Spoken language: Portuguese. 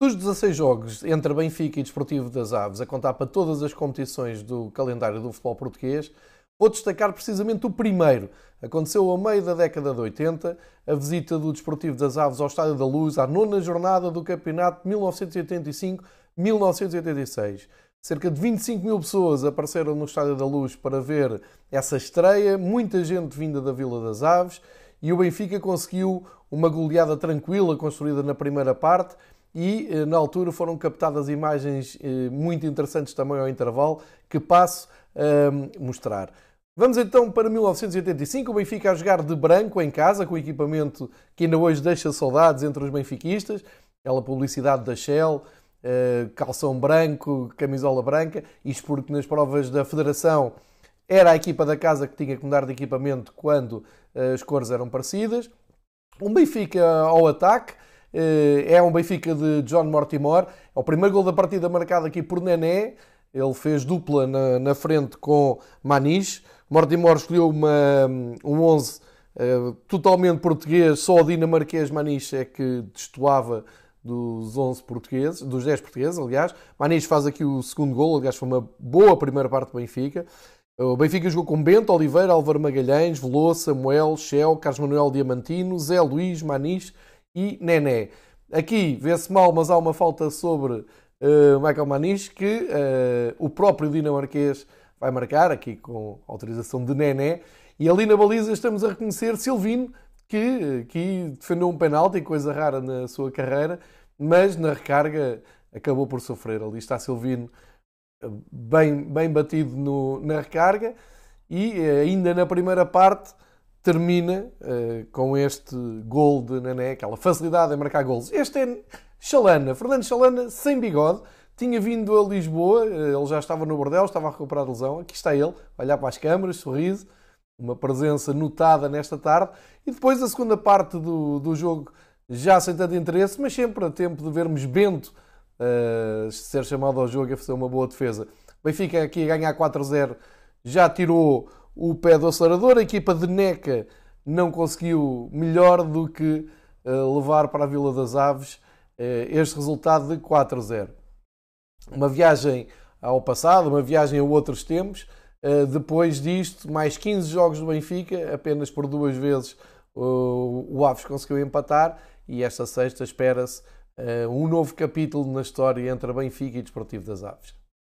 Dos 16 jogos entre Benfica e Desportivo das Aves, a contar para todas as competições do calendário do futebol português, vou destacar precisamente o primeiro. Aconteceu a meio da década de 80, a visita do Desportivo das Aves ao Estádio da Luz, à nona jornada do campeonato de 1985-1986. Cerca de 25 mil pessoas apareceram no Estádio da Luz para ver essa estreia, muita gente vinda da Vila das Aves, e o Benfica conseguiu uma goleada tranquila construída na primeira parte e eh, na altura foram captadas imagens eh, muito interessantes também ao intervalo que passo a mostrar. Vamos então para 1985, o Benfica a jogar de branco em casa, com equipamento que ainda hoje deixa saudades entre os benfiquistas, aquela publicidade da Shell, eh, calção branco, camisola branca, isto porque nas provas da Federação era a equipa da casa que tinha que mudar de equipamento quando as cores eram parecidas. Um Benfica ao ataque, é um Benfica de John Mortimer. É o primeiro gol da partida marcado aqui por Nené. Ele fez dupla na, na frente com Maniche. Mortimer escolheu uma, um 11 uh, eh, totalmente português. Só o dinamarquês Maniche é que destoava dos 11 portugueses, dos 10 portugueses, aliás. Maniche faz aqui o segundo gol. Aliás, foi uma boa primeira parte do Benfica. O Benfica jogou com Bento, Oliveira, Álvaro Magalhães, Veloso, Samuel, Shell, Carlos Manuel Diamantino, Zé Luís, Maniche e Nené. Aqui vê-se mal, mas há uma falta sobre uh, Michael Maniche que uh, o próprio dinamarquês vai marcar, aqui com autorização de Nené. E ali na baliza estamos a reconhecer Silvino, que aqui defendeu um penalti, coisa rara na sua carreira, mas na recarga acabou por sofrer. Ali está Silvino eh, bem, bem batido no, na recarga e ainda na primeira parte termina uh, com este gol de Nané, aquela facilidade em marcar gols. Este é Chalana, Fernando Chalana, sem bigode, tinha vindo a Lisboa, uh, ele já estava no Bordel, estava a recuperar a lesão. Aqui está ele, olhar para as câmaras, sorriso, uma presença notada nesta tarde. E depois a segunda parte do, do jogo, já sem tanto interesse, mas sempre a tempo de vermos Bento uh, ser chamado ao jogo e fazer uma boa defesa. Benfica aqui a ganhar 4-0, já tirou o pé do acelerador. A equipa de Neca não conseguiu melhor do que uh, levar para a Vila das Aves uh, este resultado de 4-0. Uma viagem ao passado, uma viagem a outros tempos. Uh, depois disto, mais 15 jogos do Benfica, apenas por duas vezes o Aves conseguiu empatar e esta sexta espera-se um novo capítulo na história entre Benfica e Desportivo das Aves.